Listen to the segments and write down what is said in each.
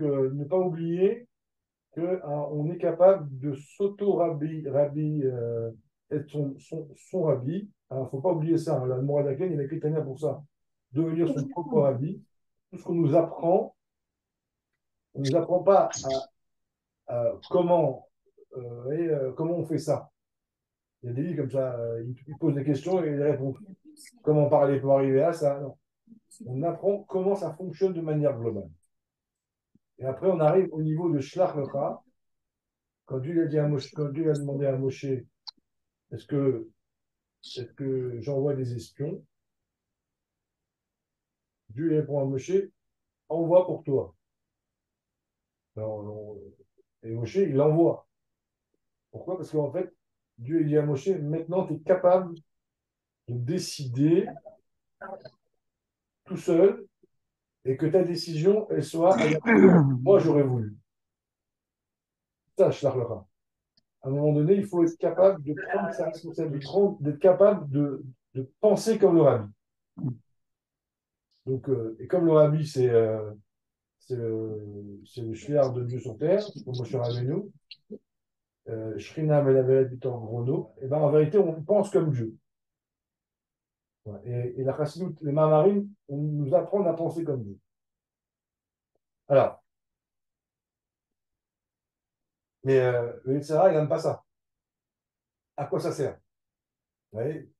euh, ne pas oublier qu'on est capable de s'auto-rabbi, rabbi, euh, être son, son, son rabbi. Il ne faut pas oublier ça. Hein. La Mouradaken, il a écrit pour ça. Devenir son propre rabbi. Tout ce qu'on nous apprend, on ne nous apprend pas à, comment, euh, et, comment on fait ça. Il y a des livres comme ça, ils, posent des questions et ils répondent. Comment parler pour arriver à ça? Non. On apprend comment ça fonctionne de manière globale. Et après, on arrive au niveau de Shlach. Quand Dieu a, a demandé à Moshe, est-ce que, est que j'envoie des espions? Dieu répond à Moshe, envoie pour toi. et Moshe, il l'envoie. Pourquoi? Parce qu'en fait, Dieu dit à Moshe, maintenant tu es capable de décider tout seul et que ta décision, elle soit moi j'aurais voulu. Ça, À un moment donné, il faut être capable de prendre sa responsabilité, d'être capable de, penser comme le. Donc, euh, et comme le c'est euh, c'est le, le de Dieu sur terre, comme Moshe Rabbeinu, euh, Shrina Melaveret Vitor Grono, et ben en vérité, on pense comme Dieu. Et, et la chassidoute, les marines, on nous apprend à penser comme Dieu. Alors, mais euh, le Yitzhara, il n'aime pas ça. À quoi ça sert? Vous voyez?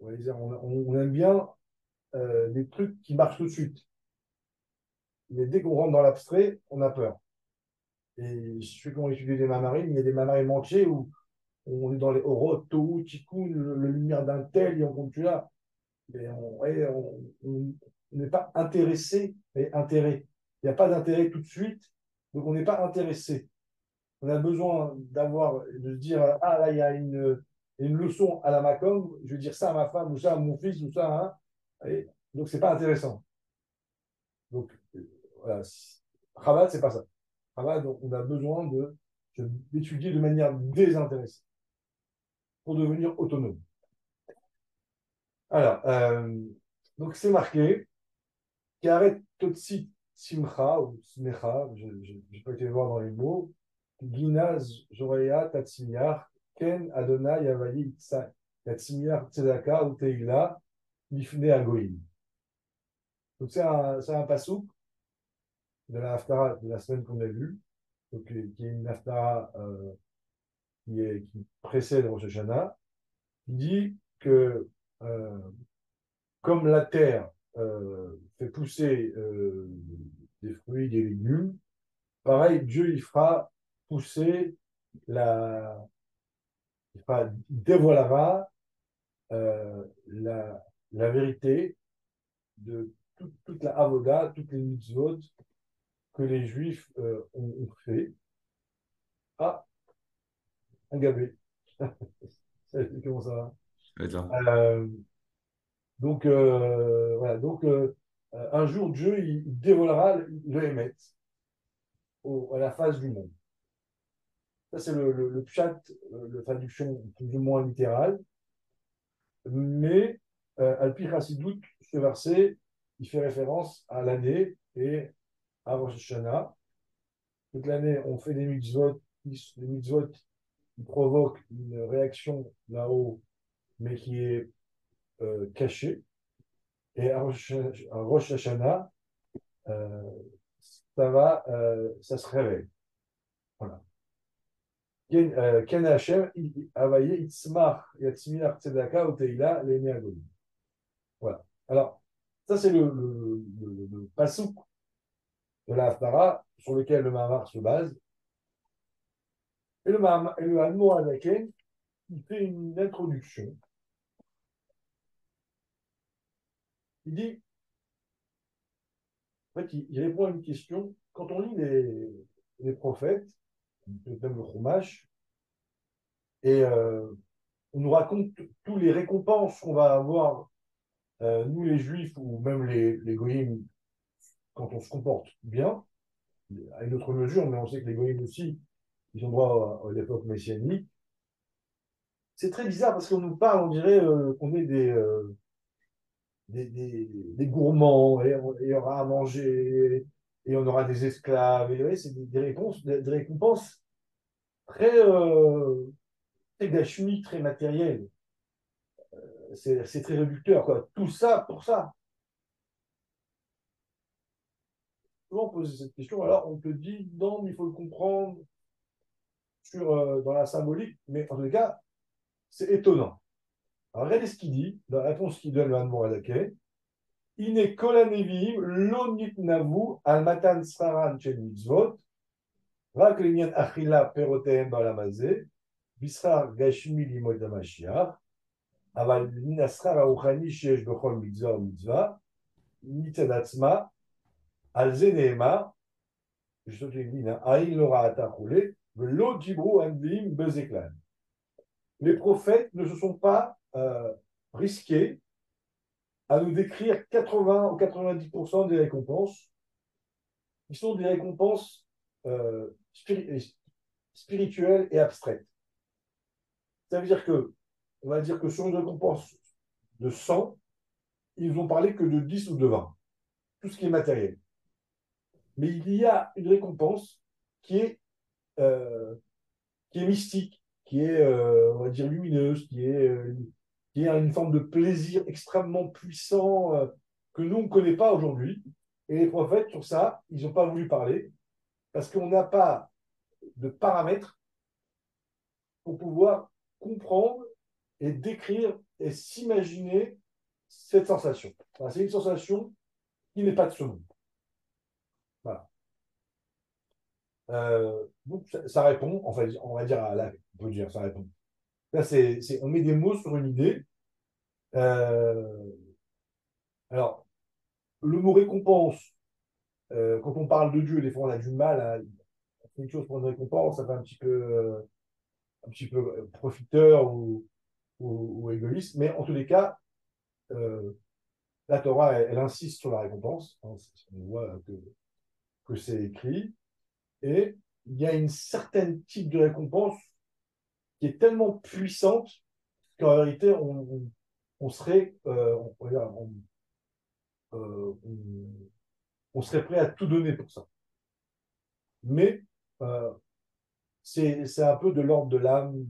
On, aime bien euh, des trucs qui marchent tout de suite. Mais dès qu'on rentre dans l'abstrait, on a peur. Et je suis qu'on étudie des marines, il y a des marines entiers où on est dans les Oroto, Tikkun, le, lumière d'un tel, et on continue là. Mais on n'est pas intéressé, mais intérêt. Il n'y a pas d'intérêt tout de suite, donc on n'est pas intéressé. On a besoin d'avoir, de se dire, ah là, il y a une, leçon à la Macom, je vais dire ça à ma femme, ou ça à mon fils, ou ça, hein. Et donc c'est pas intéressant. Donc, voilà. C'est pas ça. Chabad, on a besoin d'étudier de manière désintéressée pour devenir autonome. Alors, euh, donc c'est marqué. Karet Totsi Simcha ou Smecha, je n'ai pas été voir dans les mots. Ginaz Joreya Tatsimiar, Ken Adonai Yavayi Tatsimiar Tzedaka ou Teila, Lifne Agoïm. Donc c'est un, un pasouk de la Haftara de la semaine qu'on a vue, donc, qui est une Haftara euh, qui, est, qui précède Rosh Hashanah, qui dit que euh, comme la terre euh, fait pousser euh, des fruits, des légumes, pareil, Dieu il fera pousser la, il, dévoilera la, la, vérité de toute la avoda, toutes les mitzvot que les Juifs ont, fait. Ah, un gabé. Comment ça va? Euh, donc, euh, voilà. Donc, euh, un jour, Dieu, il, dévoilera le Hémet à la face du monde. Ça, c'est le, le, le pshat, la traduction plus ou moins littérale. Mais, Alpi Chassidout, ce verset, il fait référence à l'année et à Rosh Hashanah. Toute l'année, on fait des mitzvot, des mitzvot qui provoquent une réaction là-haut mais qui est euh, caché. Et à Rosh, Hashanah, euh, ça va, euh, ça se révèle. Voilà. Ken Hashem, Avaye, Itzmar, Yatzmir, Tzedaka. Voilà. Alors, ça, c'est le, le, le, le de la Haftara sur lequel le Mahamar se base. Et le, et le il fait une introduction Il dit, en fait, il, répond à une question. Quand on lit les, les prophètes, même le et euh, on nous raconte tous les récompenses qu'on va avoir, euh, nous les Juifs ou même les, les Goïms, quand on se comporte bien, à une autre mesure, mais on sait que les Goïms aussi, ils ont droit à, l'époque messianique. C'est très bizarre parce qu'on nous parle, on dirait euh, qu'on est des, des, des, gourmands, et il y aura à manger, et on aura des esclaves. Et c'est des, réponses, des, récompenses très, euh, très très matérielles. Euh, c'est très réducteur, quoi. Tout ça pour ça. Souvent on pose cette question, alors on te dit non, mais il faut le comprendre sur, euh, dans la symbolique, mais en tout cas, c'est étonnant. Alors regardez ce qu'il dit, dans la réponse qu'il donne à Moradake. Ine kol הנביאים לא נתנבאו על מתן שכרן של מצוות, רק לעניין אכילה פירותיהם בעולם הזה, בשכר גשמי לימוד המשיח, אבל מן השכר הרוחני שיש בכל מצווה ומצווה, מצד עצמה, על זה נאמר, ושתות ימינה, עין לא ראתה כולי, les prophètes ne se sont pas euh, risqués à nous décrire 80 ou 90% des récompenses, qui sont des récompenses euh, euh, spirituelles et abstraites. Ça veut dire que, on va dire que sur une récompense de 100, ils ont parlé que de 10 ou de 20, tout ce qui est matériel. Mais il y a une récompense qui est euh, qui est mystique, qui est, euh, on va dire, lumineuse, qui est qui a une forme de plaisir extrêmement puissant euh, que nous, on ne connaît pas aujourd'hui. Et les prophètes, sur ça, ils n'ont pas voulu parler parce qu'on n'a pas de paramètres pour pouvoir comprendre et décrire et s'imaginer cette sensation. c'est une sensation qui n'est pas de ce monde. Voilà. Euh, ça, répond, en on va dire à la, on peut dire, ça répond. Là, c'est, on met des mots sur une idée. Euh, alors, le mot récompense, euh, quand on parle de Dieu, des fois on a du mal à faire une chose pour une récompense, ça fait un petit peu, euh, un petit peu profiteur ou, ou, égoïste, mais en tous les cas, la Torah, elle, insiste sur la récompense. Hein, on voit que, que c'est écrit. Et il y a une certaine type de récompense qui est tellement puissante qu'en réalité, on, serait, euh, euh, on, serait prêt à tout donner pour ça. Mais euh, c'est un peu de l'ordre de l'âme,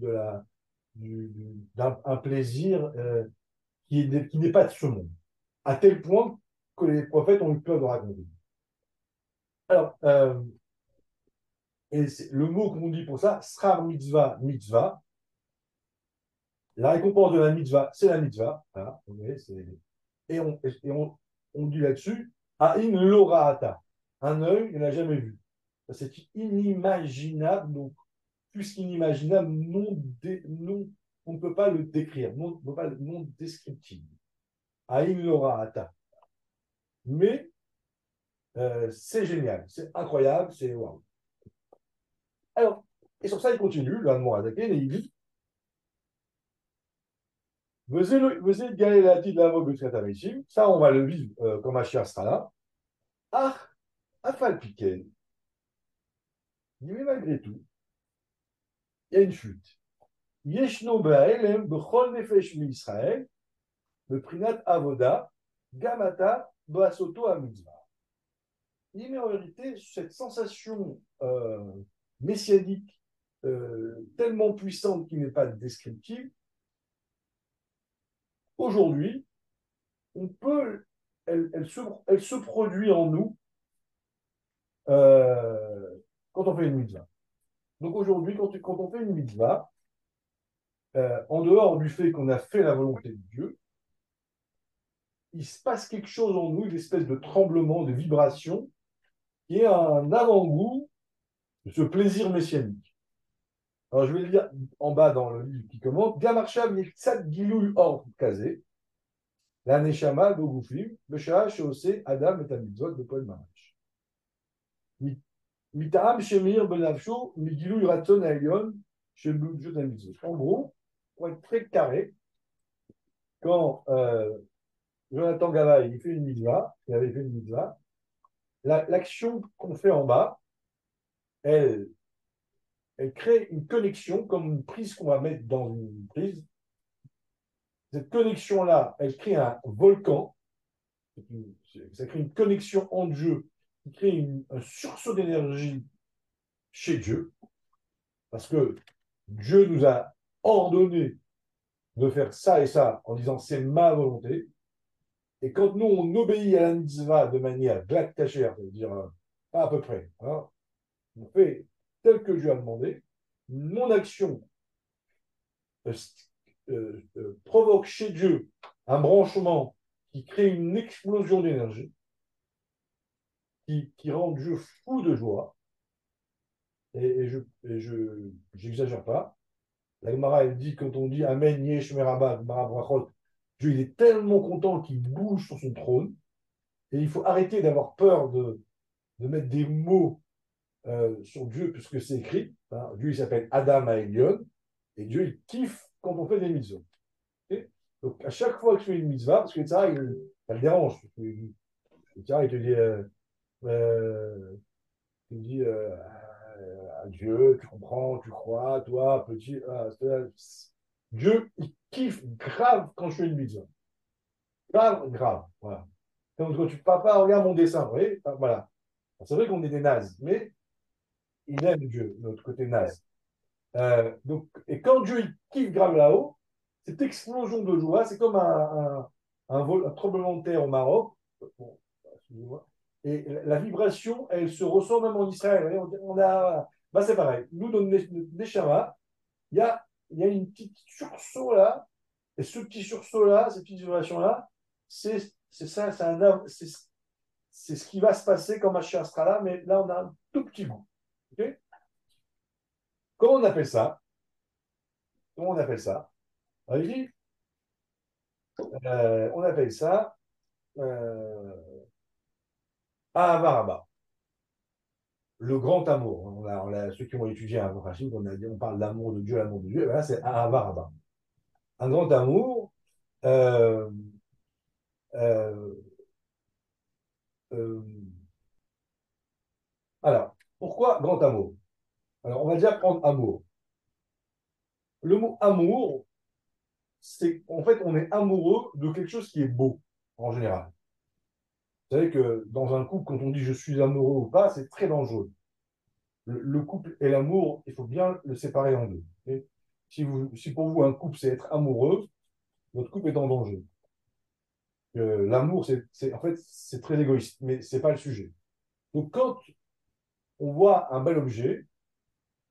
d'un plaisir qui n'est pas de ce monde, à tel point que les prophètes ont eu peur de raconter. Alors, et le mot qu'on dit pour ça, srar mitzvah, mitzvah. La récompense de la mitzvah, c'est la mitzvah. et on, et on, on dit là-dessus, in lora'ata. Un œil, il n'a jamais vu. C'est inimaginable, donc plus qu'inimaginable, non, non, on ne peut pas le décrire, non, on non descriptible. Aïn lora'ata. Mais euh, c'est génial, c'est incroyable, c'est waouh. Alors, et sur ça, il continue, le attaqué, et il dit ça, on va le vivre euh, quand Mashiach sera là. Ah, Afal Piken. Mais malgré tout, il y a une chute. Yeshno Ba'elem Bechol Nefesh Israël, le Prinat Avoda, Gamata Basoto Amitzvah. Il met en vérité cette sensation euh, messianique euh, tellement puissante qu'il n'est pas descriptive, aujourd'hui, on peut, elle, se, elle, se, produit en nous euh, quand on fait une mitzvah. Donc aujourd'hui, quand, quand, on fait une mitzvah, euh, en dehors du fait qu'on a fait la volonté de Dieu, il se passe quelque chose en nous, une espèce de tremblement, de vibration, qui est un avant-goût ce plaisir messianique. Alors, je vais le lire en bas dans le livre qui commente. Gamarshav Yitzad Gilul Or Kazé, la Neshama Bogufim, Beshaha Sheose Adam et Amitzot de Paul Marash. Mitaam Shemir Benavsho, Migilul Raton Aelion, Shebujot Amitzot. En gros, pour être très carré, quand euh, Jonathan Gavaï il fait une mitzvah, il avait fait une mitzvah, l'action qu'on fait en bas, elle, crée une connexion, comme une prise qu'on va mettre dans une prise. Cette connexion-là, elle crée un volcan. Ça crée une connexion entre Dieu qui crée un sursaut d'énergie chez Dieu, parce que Dieu nous a ordonné de faire ça et ça en disant c'est ma volonté. Et quand nous, on obéit à la mitzvah de manière glatt c'est-à-dire euh, à peu près, hein, on fait tel que Dieu a demandé, mon action euh, euh, provoque chez Dieu un branchement qui crée une explosion d'énergie, qui, qui, rend Dieu fou de joie. Et, je n'exagère pas. La Gemara, elle dit, quand on dit Amen, Yesh, Merabah, Dieu, il est tellement content qu'il bouge sur son trône. Et il faut arrêter d'avoir peur de, de mettre des mots euh, sur Dieu, puisque c'est écrit. Hein. Dieu, il s'appelle Adam Aelion. Et Dieu, il kiffe quand on fait des mitzvahs. Donc, à chaque fois que je fais une mitzvah, parce que ça, il, ça le dérange. Il, il te dit, euh, euh, il dit euh, à Dieu, tu comprends, tu crois, toi, petit. Ah, Dieu, il kiffe grave quand je fais une mitzvah. Grave, grave. Voilà. Donc, quand tu papa, regarde mon dessin, vous Voilà. C'est vrai qu'on est des nazes, mais il aime Dieu, notre côté naze. Euh, donc, et quand Dieu il kiffe grave là-haut, cette explosion de joie, c'est comme un, un, tremblement de terre au Maroc. et la vibration, elle se ressent même en Israël. On a, bah c'est pareil. Nous, dans Neshama, il y a, y a une petite sursaut là. Et ce petit sursaut là, cette petite vibration là, c'est ça, c'est ce qui va se passer quand Mashiach sera là, mais là, on a un tout petit bout. Comment on appelle ça? Comment on appelle ça? Euh, On appelle ça euh. Le grand amour. On ceux qui ont étudié un on, on parle d'amour de Dieu, l'amour de Dieu. Là, c'est Ahavaraba. Un grand amour. Euh, euh, euh, alors, pourquoi grand amour? Alors, on va déjà prendre amour. Le mot amour, c'est en fait, on est amoureux de quelque chose qui est beau, en général. Vous savez que dans un couple, quand on dit je suis amoureux ou pas, c'est très dangereux. Le, couple et l'amour, il faut bien le séparer en deux. si, vous, si pour vous un couple, c'est être amoureux, votre couple est en danger. L'amour, c'est en fait, c'est très égoïste, mais c'est pas le sujet. Donc quand on voit un bel objet,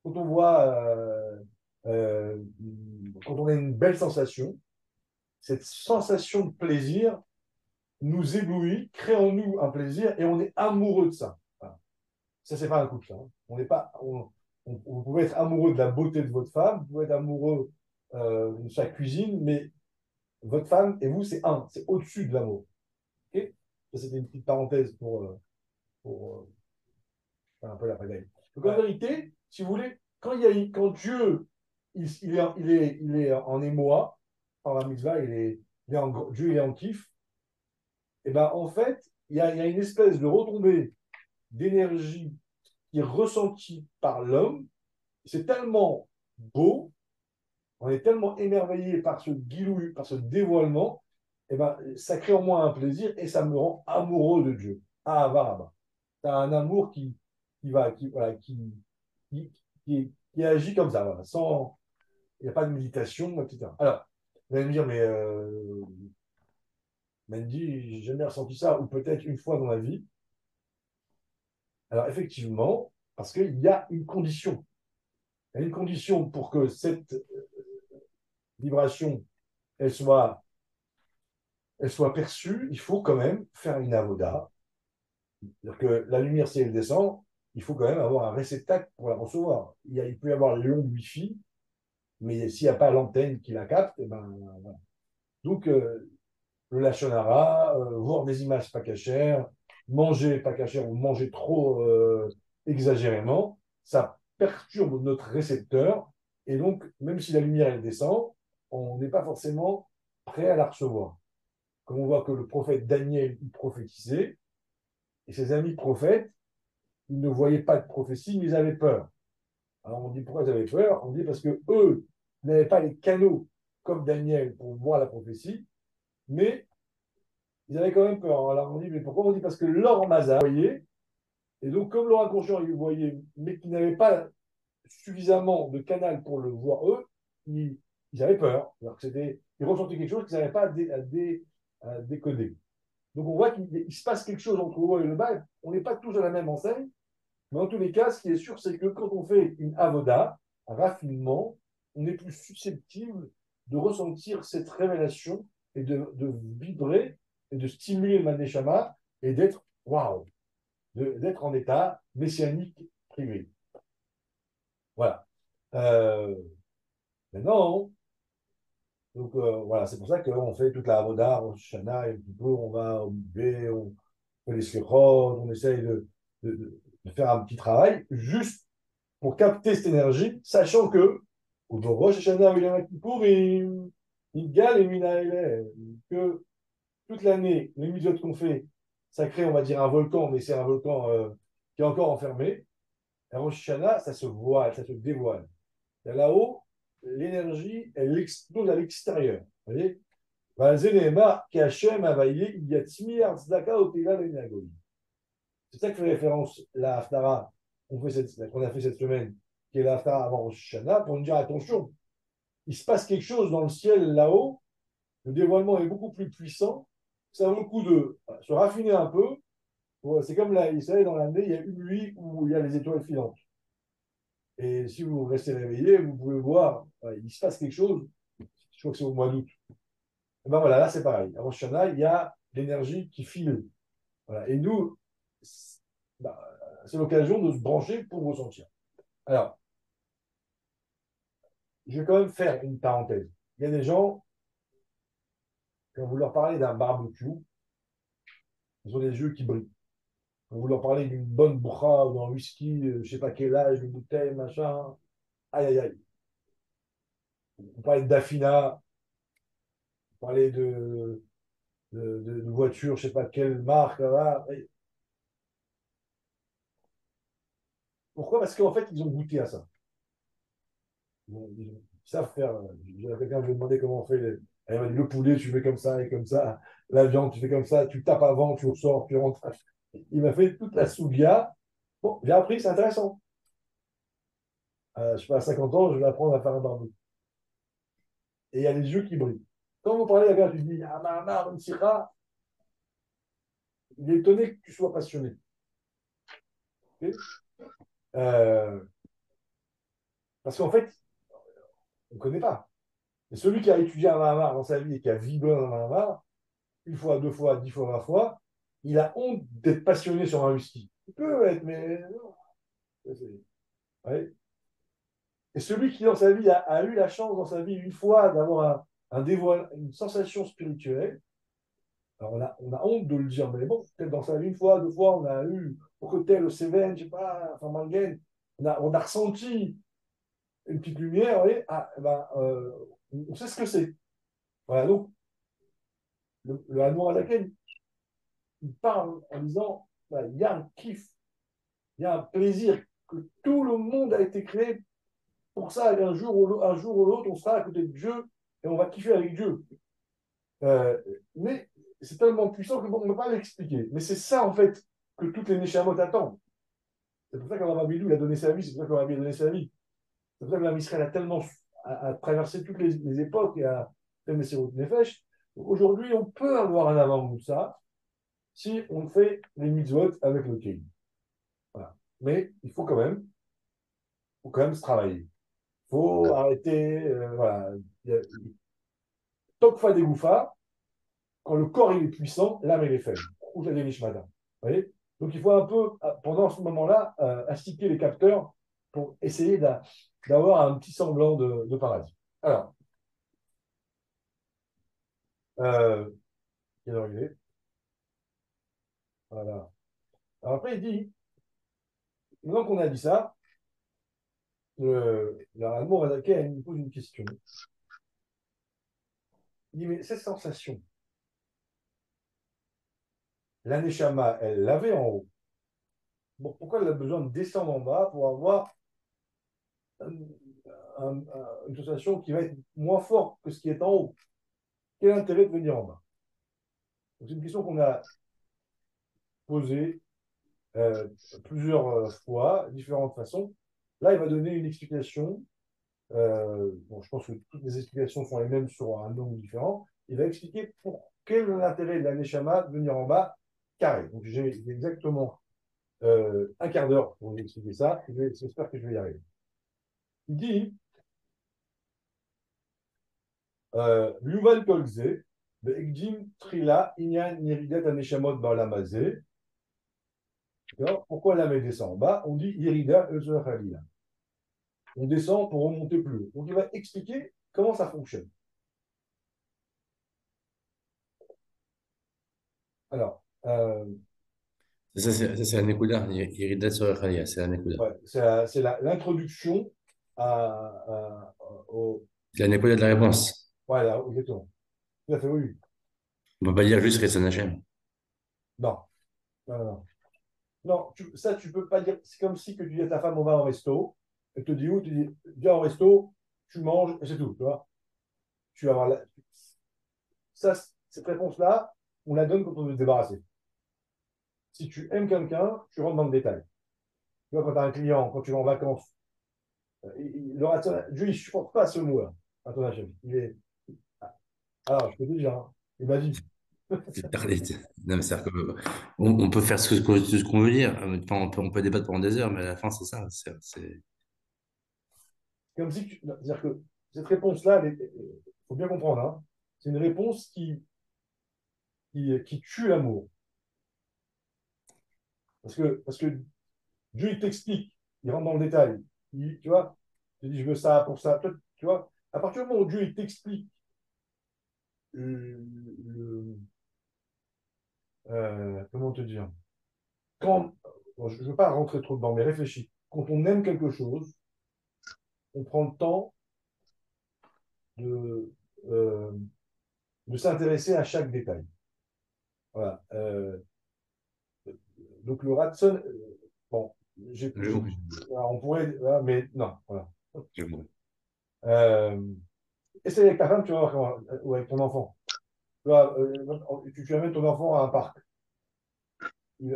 quand on voit, euh, euh, quand on a une belle sensation, cette sensation de plaisir nous éblouit, crée en nous un plaisir et on est amoureux de ça. Ça, c'est pas un couple. Hein. On n'est pas, vous pouvez être amoureux de la beauté de votre femme, vous pouvez être amoureux euh, de sa cuisine, mais votre femme et vous, c'est un, c'est au-dessus de l'amour. Ok? Ça, c'était une petite parenthèse pour, pour un peu la pagaille. Donc, en vérité, si vous voulez, quand, il y a, quand Dieu il, il, est, il, est, il est en émoi, en la mitzvah, il est, il est en, Dieu est en kiff, et eh ben en fait, il y a, il y a une espèce de retombée d'énergie qui est ressentie par l'homme. C'est tellement beau on est tellement émerveillé par ce guilouille, par ce dévoilement, et eh ben, ça crée en moi un plaisir et ça me rend amoureux de Dieu. Ah, va, Tu as un amour qui, qui va, qui, voilà, qui, qui, qui, agit comme ça, sans. Il n'y a pas de méditation, etc. Alors, vous allez me dire, mais euh, Mandy, j'ai jamais ressenti ça, ou peut-être une fois dans la vie. Alors, effectivement, parce qu'il y a une condition. Il y a une condition pour que cette vibration, elle soit, elle soit perçue, il faut quand même faire une avoda. C'est-à-dire que la lumière, si elle descend, il faut quand même avoir un réceptacle pour la recevoir. Il, y il peut y avoir les ondes Wi-Fi, mais s'il n'y a pas l'antenne qui la capte, eh ben. Donc, euh, le lachonara, euh, voir des images pas cachères, manger pas cachères ou manger trop euh, exagérément, ça perturbe notre récepteur. Et donc, même si la lumière, elle descend, on n'est pas forcément prêt à la recevoir. Comme on voit que le prophète Daniel il prophétisait, et ses amis prophètes, ils ne voyaient pas de prophétie, mais ils avaient peur. Alors on dit pourquoi ils avaient peur? On dit parce que eux n'avaient pas les canaux comme Daniel pour voir la prophétie, mais ils avaient quand même peur. Alors on dit mais pourquoi? On dit parce que leur Maza, voyez, Et donc, comme leur inconscient, ils le voyaient, mais qu'ils n'avaient pas suffisamment de canal pour le voir eux, ils, avaient peur. Alors c'était, ils ressentaient quelque chose qu'ils n'avaient pas à, décoder. Donc on voit qu'il se passe quelque chose entre eux et le bas. On n'est pas tous à la même enseigne, mais en tous les cas, ce qui est sûr, c'est que quand on fait une avoda, un raffinement, on est plus susceptible de ressentir cette révélation et de, vibrer et de stimuler le Maneshama et d'être waouh, d'être en état messianique privé. Voilà. Euh, maintenant, donc euh, voilà, c'est pour ça qu'on fait toute la avoda, on shana, et peu, on va au on fait les on essaye de, faire un petit travail juste pour capter cette énergie, sachant que au Rosh Hashanah, Purim, Igal et que toute l'année, les mitzvot qu'on fait, ça crée, on va dire, un volcan, mais c'est un volcan euh, qui est encore enfermé. Et Rosh Hashanah, ça se voile, ça se dévoile. Là-haut, l'énergie, elle explose à l'extérieur. Vous voyez? C'est ça que fait référence la Haftara qu'on a fait cette semaine, qui est la Haftara avant Rosh pour nous dire attention, il se passe quelque chose dans le ciel là-haut, le dévoilement est beaucoup plus puissant, ça vaut le coup de se raffiner un peu. C'est comme là, vous savez, dans l'année, il y a une nuit où il y a les étoiles filantes. Et si vous restez réveillé, vous pouvez voir, il se passe quelque chose. Je crois que c'est au mois d'août. Et ben voilà, là c'est pareil. À Rosh il y a l'énergie qui file. Et nous, bah, c'est l'occasion de se brancher pour ressentir. Alors, je vais quand même faire une parenthèse. Il y a des gens, quand vous leur parlez d'un barbecue, ils ont des yeux qui brillent. Quand vous leur parlez d'une bonne bras ou d'un whisky, euh, je ne sais pas quel âge, une bouteille, machin, aïe aïe aïe. Vous parlez d'Afina, vous parlez de, de, voiture, je ne sais pas quelle marque, là, Pourquoi? Parce qu'en fait, ils ont goûté à ça. Ils, savent faire. Quelqu'un me demandé comment on fait. Les... Elle m'a dit le poulet, tu fais comme ça et comme ça. La viande, tu fais comme ça. Tu tapes avant, tu ressors, tu rentres. Il m'a fait toute la sougia. Bon, j'ai appris, c'est intéressant. Euh, je sais pas, à 50 ans, je vais apprendre à faire un barbecue. Et il y a les yeux qui brillent. Quand vous parlez à quelqu'un, tu dis Ah, Mahamar, Sira, il est étonné que tu sois passionné. Euh, parce qu'en fait, on ne connaît pas. Et celui qui a étudié un Mahamar dans sa vie et qui a vibré un Mahamar, une fois, deux fois, dix fois, vingt fois, il a honte d'être passionné sur un whisky. Il peut être, mais Et celui qui, dans sa vie, a, eu la chance, dans sa vie, une fois, d'avoir un, un une sensation spirituelle, alors on a, on a honte de le dire, mais bon, peut-être dans sa vie, une fois, deux fois, on a eu au côté le Seven, je sais pas, enfin Mangen, on a, ressenti une petite lumière, vous ah, eh ben, euh, on sait ce que c'est. Voilà, donc, le, le à laquelle il parle en disant il y a un kiff, il y a un plaisir, que tout le monde a été créé pour ça. Et un jour ou l'autre, on sera à côté de Dieu et on va kiffer avec Dieu. Euh, mais c'est tellement puissant que bon, on ne peut pas l'expliquer. Mais c'est ça, en fait, que toutes les Neshamot attendent. C'est pour ça qu'Abraham a donné sa vie, c'est pour ça qu'Abraham a donné sa vie. C'est pour ça que Israël a tellement a, traversé toutes les, époques et a fait routes Nefesh. Aujourd'hui, on peut avoir un avant ça si on fait les mitzvot avec le Kéli. Voilà. Mais il faut quand même, faut quand même se travailler. Il faut arrêter, euh, voilà. des gouffas, quand le corps il est puissant, l'âme est faible. Vous voyez? Donc il faut un peu, pendant ce moment-là, euh, astiquer les capteurs pour essayer d'avoir un petit semblant de, paradis. Alors, euh, est? Voilà. Alors après, il dit, maintenant qu'on a dit ça, le, laquelle il me pose une question. Il dit, mais cette sensation, l'aneshama, elle l'avait en haut. Pourquoi elle a besoin de descendre en bas pour avoir une sensation qui va être moins forte que ce qui est en haut? Quel intérêt de venir en bas? C'est une question qu'on a posée euh, plusieurs euh, fois, différentes façons. Là, il va donner une explication. Euh, bon, je pense que toutes les explications sont les mêmes sur un nombre différent. Il va expliquer pour quel est l'intérêt de la Neshama de venir en bas Donc, j'ai exactement un quart d'heure pour vous expliquer ça. J'espère que je vais y arriver. Il dit Yuval Kolze, Trila, Aneshamot Balamazé. Pourquoi la met descend? En bas On dit Irida On descend pour remonter plus haut. Donc il va expliquer comment ça fonctionne. Alors. Euh, ça, c'est. Irida Khalia, c'est la Nekuda. c'est l'introduction à, au. C'est de la réponse. Voilà, exactement. Tout à fait, oui. On ne peut pas dire juste Resson Hachem. Non. Non, non. Non, ça, tu peux pas dire. C'est comme si que tu dis à ta femme, on va au resto. Elle te dit où? Tu dis, viens au resto, tu manges, et c'est tout. Tu vois Tu vas avoir la... Ça, cette réponse-là, on la donne quand on veut se débarrasser. Si tu aimes quelqu'un, tu rentres dans le détail. Tu vois, quand tu as un client, quand tu vas en vacances, euh, le Dieu, il ne supporte pas ce mot-là, à ton avis. Il est. Alors, ah, je peux te dire, hein, il m'a dit, on, peut faire ce qu'on veut dire. on, peut, on peut débattre pendant des heures, mais à la fin, c'est ça. C'est comme si C'est-à-dire que cette réponse-là, il faut bien comprendre, hein, c'est une réponse qui, qui, tue l'amour. Parce que, parce que Dieu, il t'explique, il rentre dans le détail. tu vois, il dit, je veux ça pour ça. tu vois, à partir du moment où Dieu, il t'explique le, euh, comment te dire Quand, je ne veux pas rentrer trop dedans, mais réfléchis. Quand on aime quelque chose, on prend le temps de, euh, de s'intéresser à chaque détail. Voilà. Euh, donc le Ratson, bon, j'ai, on pourrait, mais non, voilà. essaye avec ta femme, tu vas voir ou avec ton enfant. Euh, tu, tu, amènes ton enfant à un parc.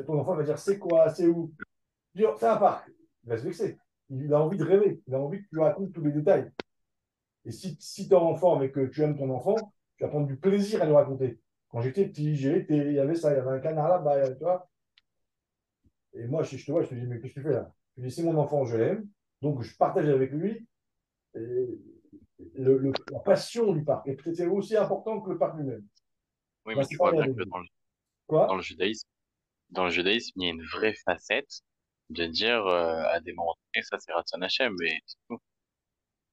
ton enfant va dire c'est quoi, c'est où? C'est un parc. Il va se vexer. Il a envie de rêver. Il a envie que tu lui racontes tous les détails. Et si, si tu es enfant, mais que tu aimes ton enfant, tu vas prendre du plaisir à lui raconter. Quand j'étais petit, j'ai été, il y avait ça, il y avait un canard là-bas, tu vois. Et moi, je, te vois, je te dis, mais qu'est-ce que tu fais là? Je dis, c'est mon enfant, je l'aime. Donc, je partage avec lui. Et le, la passion du parc. Et peut-être c'est aussi important que le parc lui-même. Oui, mais tu vois bien que dans le, dans le judaïsme, dans le judaïsme, il y a une vraie facette de dire euh, à des moments donnés, ça c'est Ratson Hashem, mais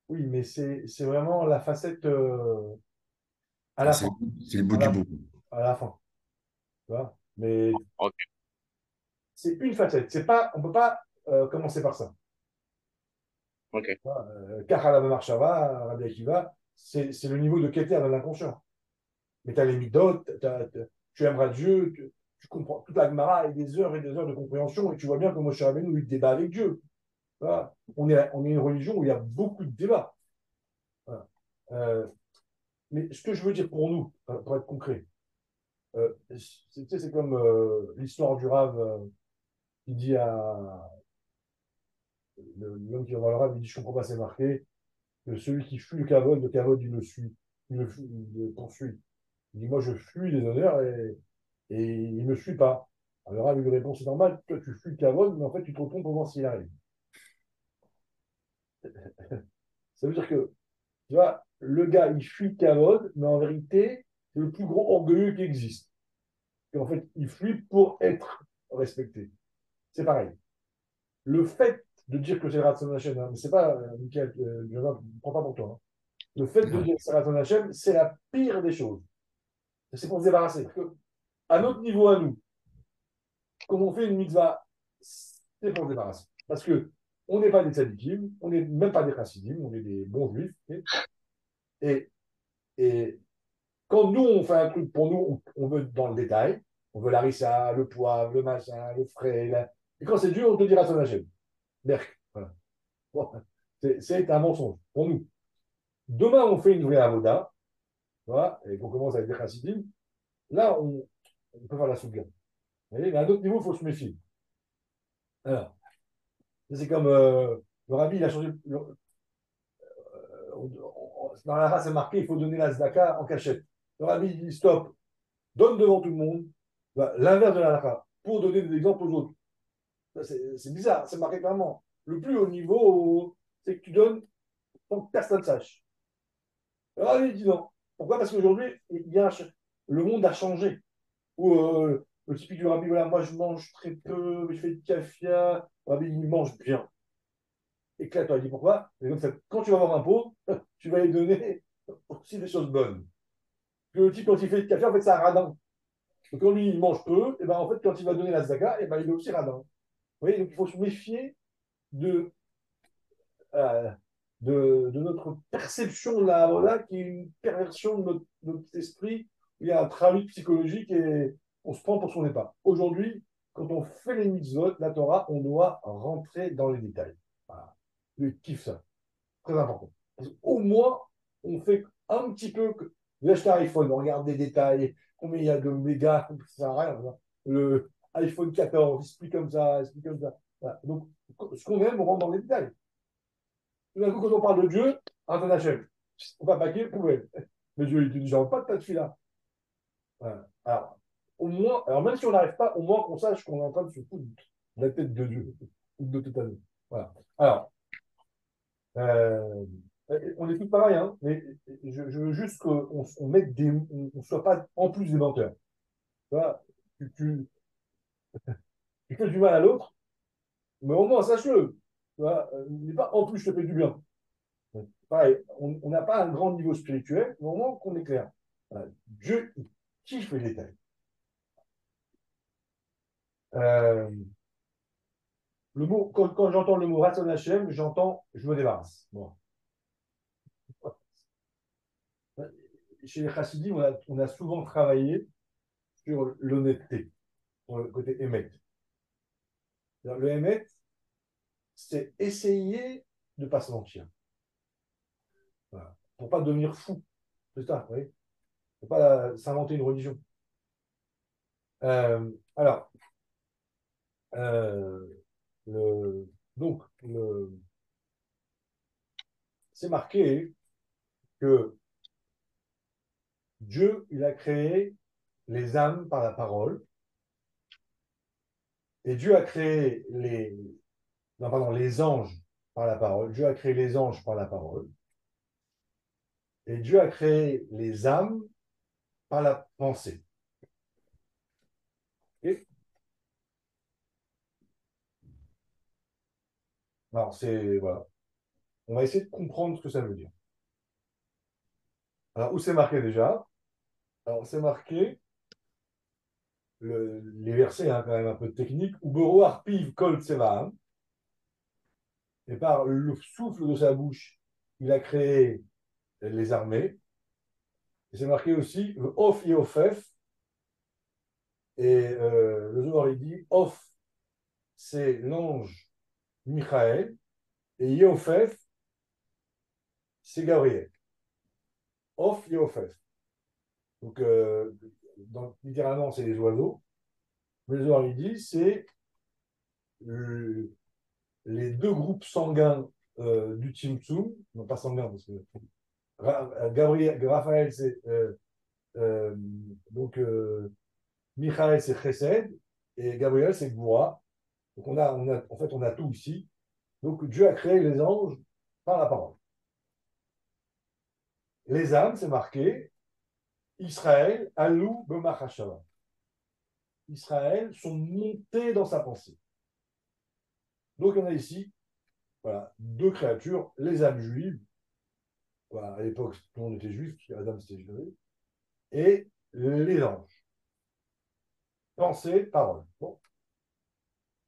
Oui, mais c'est, c'est vraiment la facette euh, à la fin. C'est le bout du bout. À la fin. Tu vois? Mais c'est une facette. C'est pas, on ne peut pas euh, commencer par ça. Ok. Car à la Marshava, Rabbi Akiva, c'est, le niveau de Keter de l'inconscient mais tu as les midotes, tu aimeras Dieu, tu, comprends toute la Gemara et des heures et des heures de compréhension, et tu vois bien que Moshe Rabbeinu, il débat avec Dieu. On, est, on est une religion où il y a beaucoup de débats. Euh, mais ce que je veux dire pour nous, pour être concret, euh, c'est comme euh, l'histoire du Rave qui dit à l'homme qui le Rave, il dit Je comprends pas, c'est marqué que celui qui fuit le cavode, le cavode, il le suit, il le, il le poursuit. Il dit, moi, je fuis les honneurs et, il ne me suit pas. Alors, avec une réponse normale, toi, tu fuis Cavode, mais en fait, tu te retournes pour voir s'il arrive. Ça veut dire que, tu vois, le gars, il fuit Cavode, mais en vérité, c'est le plus gros orgueilleux qui existe. Et en fait, il fuit pour être respecté. C'est pareil. Le fait de dire que c'est le Ratson Hachem, hein, mais c'est pas, euh, Michael, euh, je ne prends pas pour toi. Hein. Le fait de dire que c'est Ratson Hachem, c'est la pire des choses. C'est pour se débarrasser. à notre niveau, à nous, comme on fait une mitzvah, c'est pour se débarrasser. Parce que on n'est pas des tzadikim, on n'est même pas des chassidim, on est des bons juifs. Et, et quand nous, on fait un truc pour nous, on, veut dans le détail, on veut l'arissa, le poivre, le machin, le frais. Et quand c'est Dieu, on te dira son Hachem. Voilà. c'est un mensonge pour nous. Demain, on fait une vraie avoda, et qu'on commence avec des chassidim, là, on, peut faire la souga. Mais à d'autres niveaux, il faut se méfier. Alors, c'est comme euh, le rabbi, il a changé. Euh, dans la race, c'est marqué il faut donner la zdaka en cachette. Le rabbi dit stop, donne devant tout le monde bah, l'inverse de la halakha pour donner des exemples aux autres. C'est bizarre, c'est marqué clairement. Le plus haut niveau, c'est que tu donnes sans que personne sache. Le rabbi dit non. Pourquoi? Parce qu'aujourd'hui, le monde a changé. Ou euh, le typique du rabbi, moi je mange très peu, je fais du café, le rabbi il mange bien. Et Claire, tu dit pourquoi? Quand tu vas avoir un pot, tu vas lui donner aussi des choses bonnes. le type, quand il fait du café, en fait, c'est un radin. Donc, quand lui, il mange peu, et ben, en fait, quand il va donner la zaga, et ben, il est aussi radin. Voyez, il faut se méfier de, euh, de, notre perception de la qui est une perversion de notre, esprit. Il y a un travail psychologique et on se prend pour son pas. Aujourd'hui, quand on fait les mitzvot, la Torah, on doit rentrer dans les détails. Voilà. Je kiffe ça. Très important. Au moins, on fait un petit peu. Que... Vous achetez un iPhone, on regarde des détails, combien il y a de mégas, ça sert rien. Le iPhone 14, il se comme ça, se comme ça. Donc, ce qu'on aime, on rentre dans les détails. Tout d'un coup, quand on parle de Dieu, on va paquer, poubelle. Mais Dieu, il dit, j'en pas de tas de fila. Alors, au moins, alors même si on n'arrive pas, au moins qu'on sache qu'on est en train de se foutre de la tête de Dieu, ou de tout à Voilà. Alors, euh, on est tous pareils, hein, mais je, veux juste qu'on on mette des, on, soit pas en plus des menteurs. Tu, tu, tu, fais du mal à l'autre, mais au moins sache-le. N'est pas en plus je te fais du bien. Pareil, on n'a pas un grand niveau spirituel, mais au moins qu'on est clair. Dieu qui kiffe les détails. Euh, le mot, quand, j'entends le mot Ratson Hashem, j'entends je me débarrasse. Bon. Chez les Chassidim, on a, souvent travaillé sur l'honnêteté, le côté émet. Le émet, c'est essayer de ne pas se mentir. Voilà. Pour ne pas devenir fou. C'est ça, vous voyez pas s'inventer une religion. Euh, alors, euh, donc, c'est marqué que Dieu, il a créé les âmes par la parole. Et Dieu a créé les, non, pardon, les anges par la parole. Dieu a créé les anges par la parole. Et Dieu a créé les âmes par la pensée. Alors, c'est. Voilà. On va essayer de comprendre ce que ça veut dire. Alors, où c'est marqué déjà? Alors, c'est marqué. Les versets, hein, quand même un peu technique. Ubero arpiv kol Et par le souffle de sa bouche, il a créé les armées. C'est marqué aussi et. Et euh, le Zohar, il dit Off, c'est l'ange Michael, et Yofef, c'est Gabriel. Off Yofef. Donc, euh, littéralement, c'est les oiseaux. Mais le Zohar, dit, c'est les deux groupes sanguins euh, du Tzimtzum, non pas sanguins, parce que Gabriel, Raphaël, c'est euh, euh donc Michael, c'est Chesed, et Gabriel, c'est Goura. Donc on a, on a, en fait, on a tout ici. Donc Dieu a créé les anges par la parole. Les âmes, c'est marqué Israël, Alou, Bemachashava. Israël sont montés dans sa pensée. Donc on a ici voilà, deux créatures, les âmes juives. À l'époque, tout le monde était juif, Adam c'était juif. Et les anges. Pensée, parole. Bon.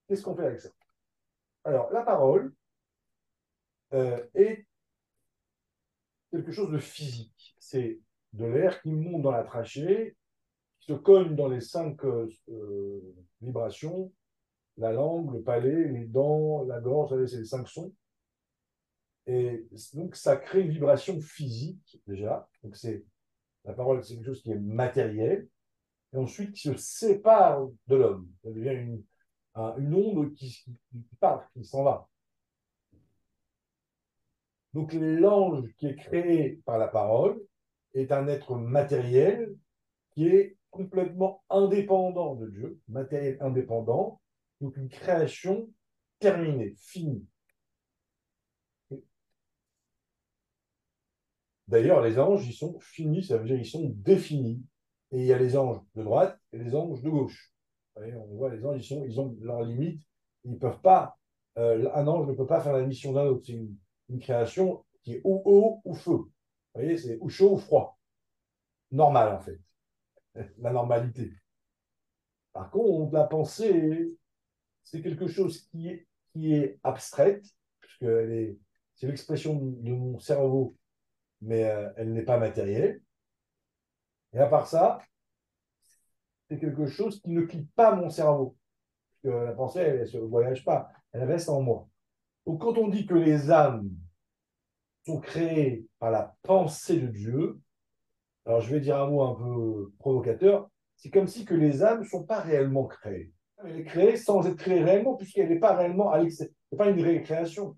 Qu'est-ce qu'on fait avec ça? Alors, la parole euh, est quelque chose de physique. C'est de l'air qui monte dans la trachée, qui se cogne dans les cinq euh, vibrations, la langue, le palais, les dents, la gorge, c'est les cinq sons. Et donc, ça crée une vibration physique, déjà. Donc, c'est la parole, c'est quelque chose qui est matériel. Et ensuite, qui se sépare de l'homme. Ça devient une, onde qui part, qui s'en va. Donc l'ange qui est créé par la parole est un être matériel qui est complètement indépendant de Dieu, matériel indépendant, donc une création terminée, finie. D'ailleurs, les anges, ils sont finis, ça veut dire qu'ils sont définis. Et il y a les anges de droite et les anges de gauche. on voit les anges, ils, ont leurs limites. Ils peuvent pas, euh, un ange ne peut pas faire la mission d'un autre. C'est une, une, création qui est ou eau ou feu. Vous voyez, c'est ou chaud ou froid. Normal, en fait. La normalité. Par contre, la pensée, c'est quelque chose qui est, qui est abstraite, puisque c'est l'expression de mon cerveau mais euh, elle n'est pas matérielle. Et à part ça, c'est quelque chose qui ne quitte pas mon cerveau. Parce que la pensée, elle ne se voyage pas, elle reste en moi. Donc quand on dit que les âmes sont créées par la pensée de Dieu, alors je vais dire un mot un peu provocateur, c'est comme si que les âmes ne sont pas réellement créées. Elle est créée sans être créée réellement, puisqu'elle n'est pas réellement à l'extérieur. Ce n'est pas une récréation.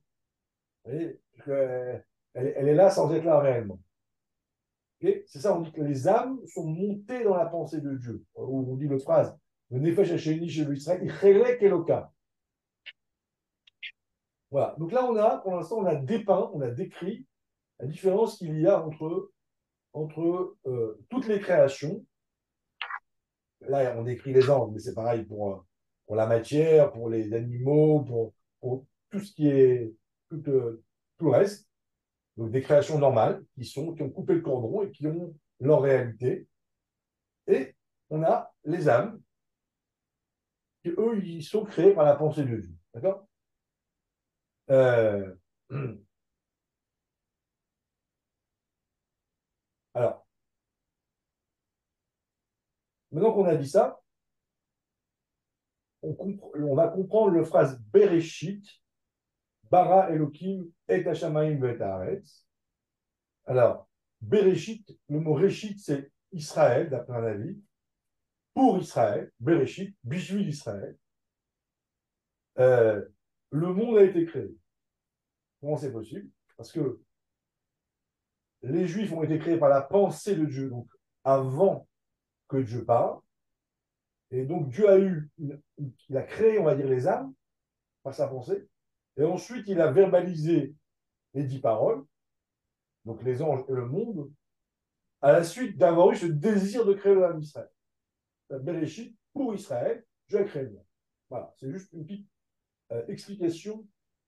Voyez elle, est là sans être là réellement. c'est ça, on dit que les âmes sont montées dans la pensée de Dieu. On dit l'autre phrase, le Nefesh chez il Eloka. Voilà. Donc là, on a, pour l'instant, on a dépeint, on a décrit la différence qu'il y a entre, entre euh, toutes les créations. Là, on décrit les anges, mais c'est pareil pour, pour la matière, pour les animaux, pour, tout ce qui est, tout, euh, tout le reste. Donc des créations normales qui, sont, qui ont coupé le cordon et qui ont leur réalité. Et on a les âmes, qui eux, ils sont créés par la pensée de Dieu. D'accord? Euh, Alors, maintenant qu'on a dit ça, on, va comprendre le phrase Bereshit, Bara Elohim et Hashamaim Alors, Bereshit, le mot Réchit, c'est Israël, d'après un avis. Pour Israël, Bereshit, Bishvil Israël. Euh, le monde a été créé. Comment c'est possible? Parce que les Juifs ont été créés par la pensée de Dieu, donc avant que Dieu parle. Et donc Dieu a eu, il a créé, on va dire, les âmes par sa pensée. Et ensuite, il a verbalisé les dix paroles, donc les anges et le monde, à la suite d'avoir eu ce désir de créer le âme d'Israël. La Bereshit, pour Israël, vais créer le monde. Voilà, c'est juste une petite explication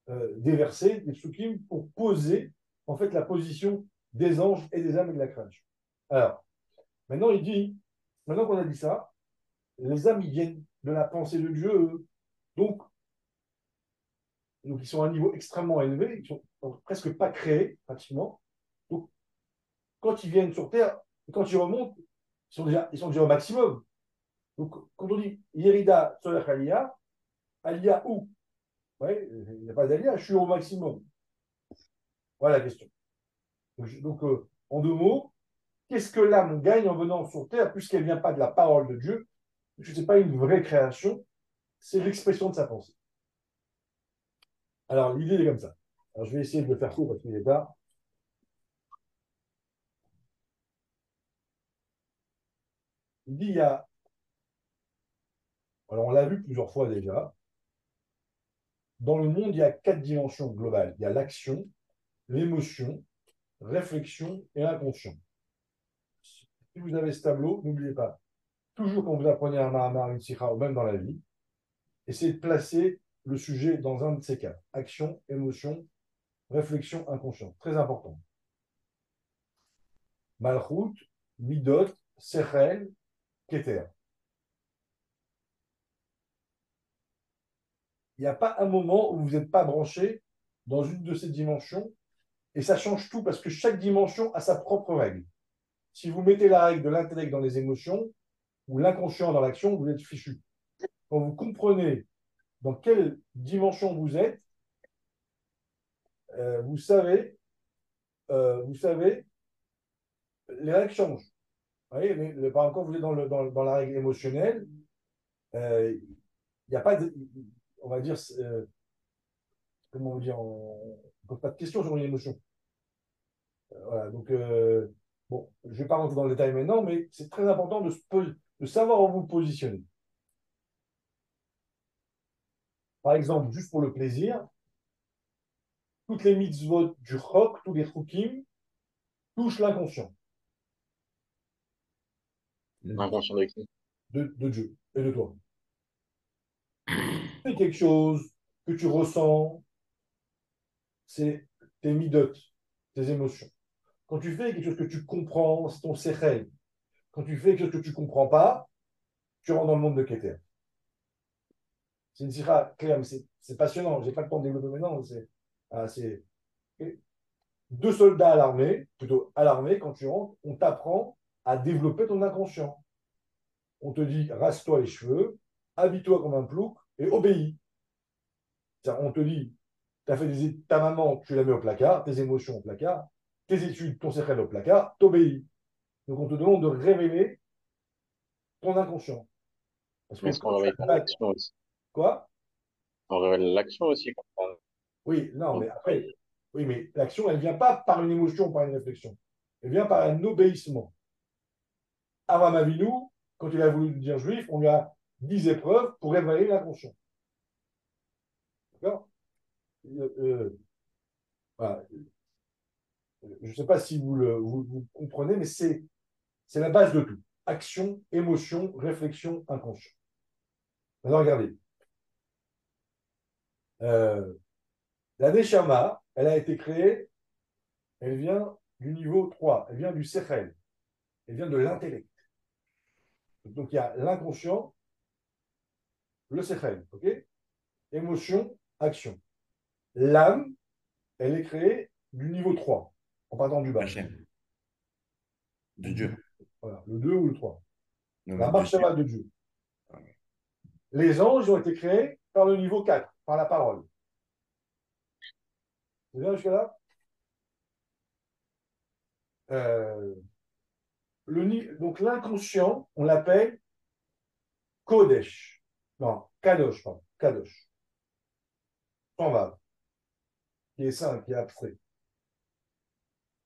euh, des versets, des psukim, pour poser en fait la position des anges et des âmes et de la création. Alors, maintenant il dit, maintenant qu'on a dit ça, les âmes ils viennent de la pensée de Dieu, donc donc ils sont à un niveau extrêmement élevé, ils sont presque pas créés, pratiquement. Donc, quand ils viennent sur Terre, quand ils remontent, ils sont déjà, au maximum. Donc, quand on dit Yerida Soler Alia, Alia où Il n'y a pas d'Alia, je suis au maximum. Voilà la question. Donc, euh, en deux mots, qu'est-ce que l'âme gagne en venant sur Terre, puisqu'elle ne vient pas de la parole de Dieu? Ce n'est pas une vraie création, c'est l'expression de sa pensée. Alors, l'idée est comme ça. Alors, je vais essayer de le faire court parce qu'il est tard. Il dit, il y a... Alors, on l'a vu plusieurs fois déjà. Dans le monde, il y a quatre dimensions globales. Il y a l'action, l'émotion, réflexion et l'inconscient. Si vous avez ce tableau, n'oubliez pas, toujours quand vous apprenez un Mahamar, une Sikha, ou même dans la vie, essayez de placer le sujet dans un de ces cas. Action, émotion, réflexion inconsciente. Très important. Malchut, Midot, Sechel, Keter. Il n'y a pas un moment où vous n'êtes pas branché dans une de ces dimensions et ça change tout parce que chaque dimension a sa propre règle. Si vous mettez la règle de l'intellect dans les émotions ou l'inconscient dans l'action, vous êtes fichu. Quand vous comprenez dans quelle dimension vous êtes, euh, vous savez, euh, vous savez, les règles changent. Vous voyez, par exemple, quand vous êtes dans la règle émotionnelle, euh, il n'y a pas de, on va dire, euh, comment on dire, on ne pose pas de questions sur une émotion. Euh, voilà, donc, euh, bon, je ne vais pas rentrer dans le détail maintenant, mais c'est très important de, se de savoir où vous positionner. Par exemple, juste pour le plaisir, toutes les mitzvot du rock, tous les chukim, touchent l'inconscient. L'inconscient de qui? De, de Dieu et de toi. C'est quelque chose que tu ressens, c'est tes midotes, tes émotions. Quand tu fais quelque chose que tu comprends, c'est ton sechel. Quand tu fais quelque chose que tu comprends pas, tu rentres dans le monde de Keter. C'est une sira claire, mais c'est passionnant. Je pas le temps de développer maintenant. Ah, c'est deux soldats à l'armée, plutôt à l'armée, quand tu rentres, on t'apprend à développer ton inconscient. On te dit, rase-toi les cheveux, habille-toi comme un plouc et obéis. On te dit, as fait des, ta maman, tu la mets au placard, tes émotions au placard, tes études, ton secret au placard, t'obéis. Donc on te demande de révéler ton inconscient. Parce qu'on révèle l'action aussi. Quoi? On révèle l'action aussi. Oui, non, mais après, oui, mais l'action, elle ne vient pas par une émotion, par une réflexion. Elle vient par un obéissement. Avant nous, quand il a voulu dire juif, on lui a dix épreuves pour révéler l'inconscient. D'accord? Euh, euh, Je ne sais pas si vous, comprenez, mais c'est la base de tout. Action, émotion, réflexion, inconscient. Maintenant, regardez. Euh, la Neshama, elle a été créée, elle vient du niveau 3, elle vient du Sechel, elle vient de l'intellect. Donc il y a l'inconscient, le Sechel, ok? Émotion, action. L'âme, elle est créée du niveau 3, en partant du bas. De Dieu. Voilà, le 2 ou le 3. la marche de Dieu. Les anges ont été créés par le niveau 4, par la parole. C'est bien jusqu'à là euh, Donc l'inconscient, on l'appelle Kodesh. Non, Kadosh, pardon. Kadosh. Sans va. Qui est saint, qui est abstrait.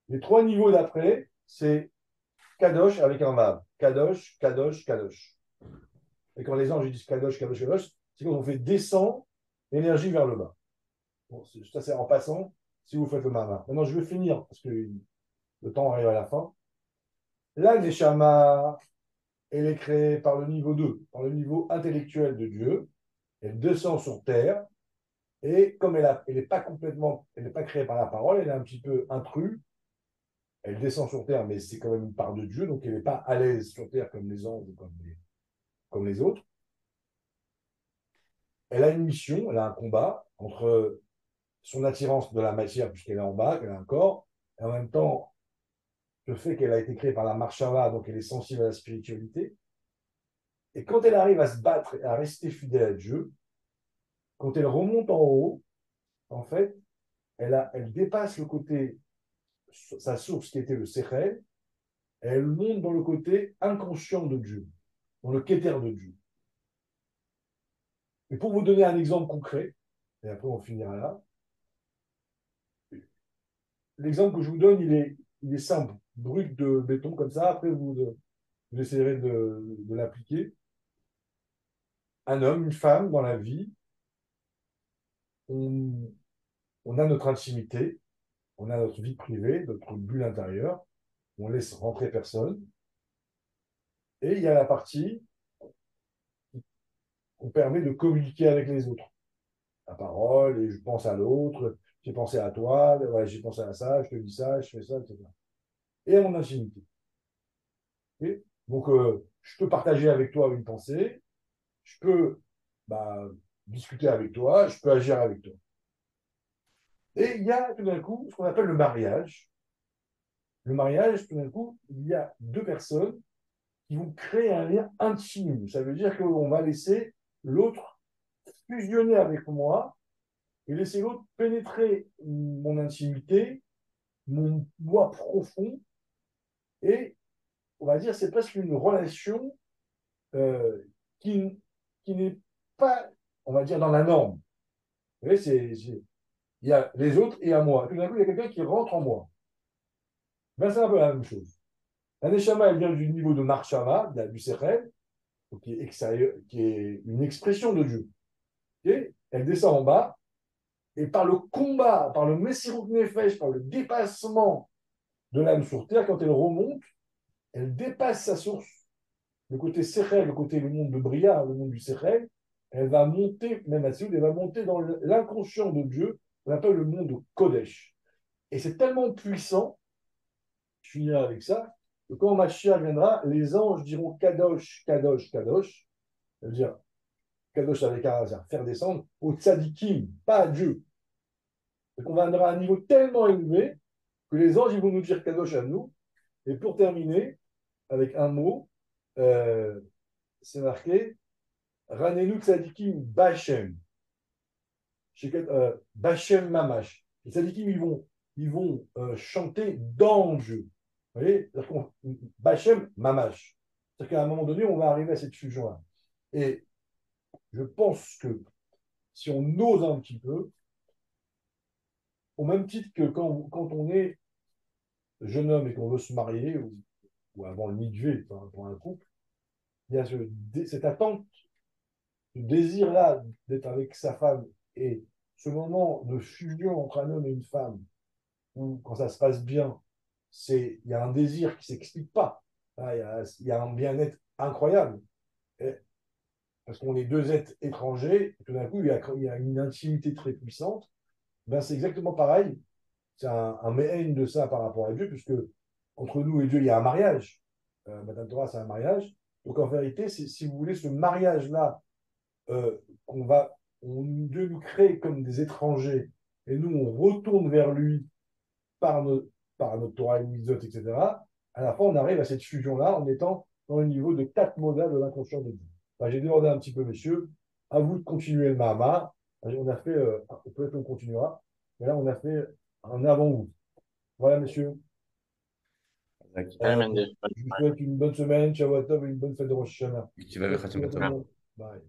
Les trois niveaux d'après, c'est Kadosh avec un Vav. Kadosh, Kadosh, Kadosh. Et quand les anges disent Kadosh, Kadosh, Kadosh, c'est quand on fait descendre l'énergie vers le bas. Bon, ça, c'est en passant, si vous faites le mama. Maintenant, je vais finir, parce que le temps arrive à la fin. Là, Neshama, elle est créée par le niveau 2, par le niveau intellectuel de Dieu. Elle descend sur terre. Et comme elle n'est pas complètement, elle n'est pas créée par la parole, elle est un petit peu intrus. Elle descend sur terre, mais c'est quand même une part de Dieu, donc elle n'est pas à l'aise sur terre comme les anges ou comme les, comme les autres. Elle a une mission, elle a un combat entre son attirance de la matière, puisqu'elle est en bas, qu'elle a un corps, et en même temps, le fait qu'elle a été créée par la marshava, donc elle est sensible à la spiritualité. Et quand elle arrive à se battre et à rester fidèle à Dieu, quand elle remonte en haut, en fait, elle, a, elle dépasse le côté, sa source qui était le Sechel, elle monte dans le côté inconscient de Dieu, dans le Keter de Dieu. Et pour vous donner un exemple concret, et après on finira là, l'exemple que je vous donne, il est, il est simple, brut de béton comme ça, après vous, vous essayerez de, l'appliquer. Un homme, une femme dans la vie, on, on, a notre intimité, on a notre vie privée, notre bulle intérieure, on laisse rentrer personne. Et il y a la partie on permet de communiquer avec les autres. La parole, et je pense à l'autre, j'ai pensé à toi, j'ai pensé à ça, je te dis ça, je fais ça, etc. Et à mon intimité. Donc, euh, je peux partager avec toi une pensée, je peux bah, discuter avec toi, je peux agir avec toi. Et il y a tout d'un coup ce qu'on appelle le mariage. Le mariage, tout d'un coup, il y a deux personnes qui vont créer un lien intime. Ça veut dire qu'on va laisser l'autre fusionner avec moi et laisser l'autre pénétrer mon intimité, mon moi profond. Et on va dire, c'est presque une relation euh, qui, qui n'est pas, on va dire, dans la norme. Vous voyez, il y a les autres et à moi. Tout d'un coup, il y a quelqu'un qui rentre en moi. Ben, c'est un peu la même chose. La Neshama, elle vient du niveau de Marshama, du Sechel, qui est, qui est une expression de Dieu. Elle descend en bas, et par le combat, par le Messirut Nefesh, par le dépassement de l'âme sur terre, quand elle remonte, elle dépasse sa source. Le côté Sechel, le côté le monde de Bria, le monde du Sechel, elle va monter, même à elle va monter dans l'inconscient de Dieu, on appelle le monde Kodesh. Et c'est tellement puissant, je finirai avec ça, que quand Mashiach viendra, les anges diront Kadosh, Kadosh, Kadosh. Ça veut dire Kadosh avec un faire descendre au tzadikim, pas à Dieu. Donc on viendra à un niveau tellement élevé que les anges ils vont nous dire Kadosh à nous. Et pour terminer, avec un mot, euh, c'est marqué Ranenu tzadikim Bachem. Euh, Bachem Mamash. Les tzadikim, ils vont, ils vont euh, chanter dans Dieu. Vous voyez Bachem Mamash. C'est-à-dire qu'à un moment donné, on va arriver à cette fusion-là. Et je pense que si on ose un petit peu, au même titre que quand, on est jeune homme et qu'on veut se marier, ou, avant le milieu pour un couple, il y a cette attente, ce désir-là d'être avec sa femme et ce moment de fusion entre un homme et une femme, où quand ça se passe bien, c'est il y a un désir qui s'explique pas. Ah, il, y a, un bien-être incroyable. Parce qu'on est deux êtres étrangers, tout d'un coup, il y, a, une intimité très puissante. Ben, c'est exactement pareil. C'est un, un de ça par rapport à Dieu, puisque entre nous et Dieu, il y a un mariage. Euh, Madame Torah, c'est un mariage. Donc en vérité, si vous voulez, ce mariage-là euh, qu'on va Dieu nous crée comme des étrangers et nous, on retourne vers lui par, par notre Torah et etc., à la fin, on arrive à cette fusion-là en étant dans le niveau de quatre modèles de l'inconscient de Dieu. J'ai demandé un petit peu, messieurs, à vous de continuer le Mahama. On a fait, euh, peut-être on continuera, mais là, on a fait un avant-goût. Voilà, messieurs. Euh, je vous souhaite une bonne semaine, ciao à et une bonne fête de Rosh Hashanah. Bye.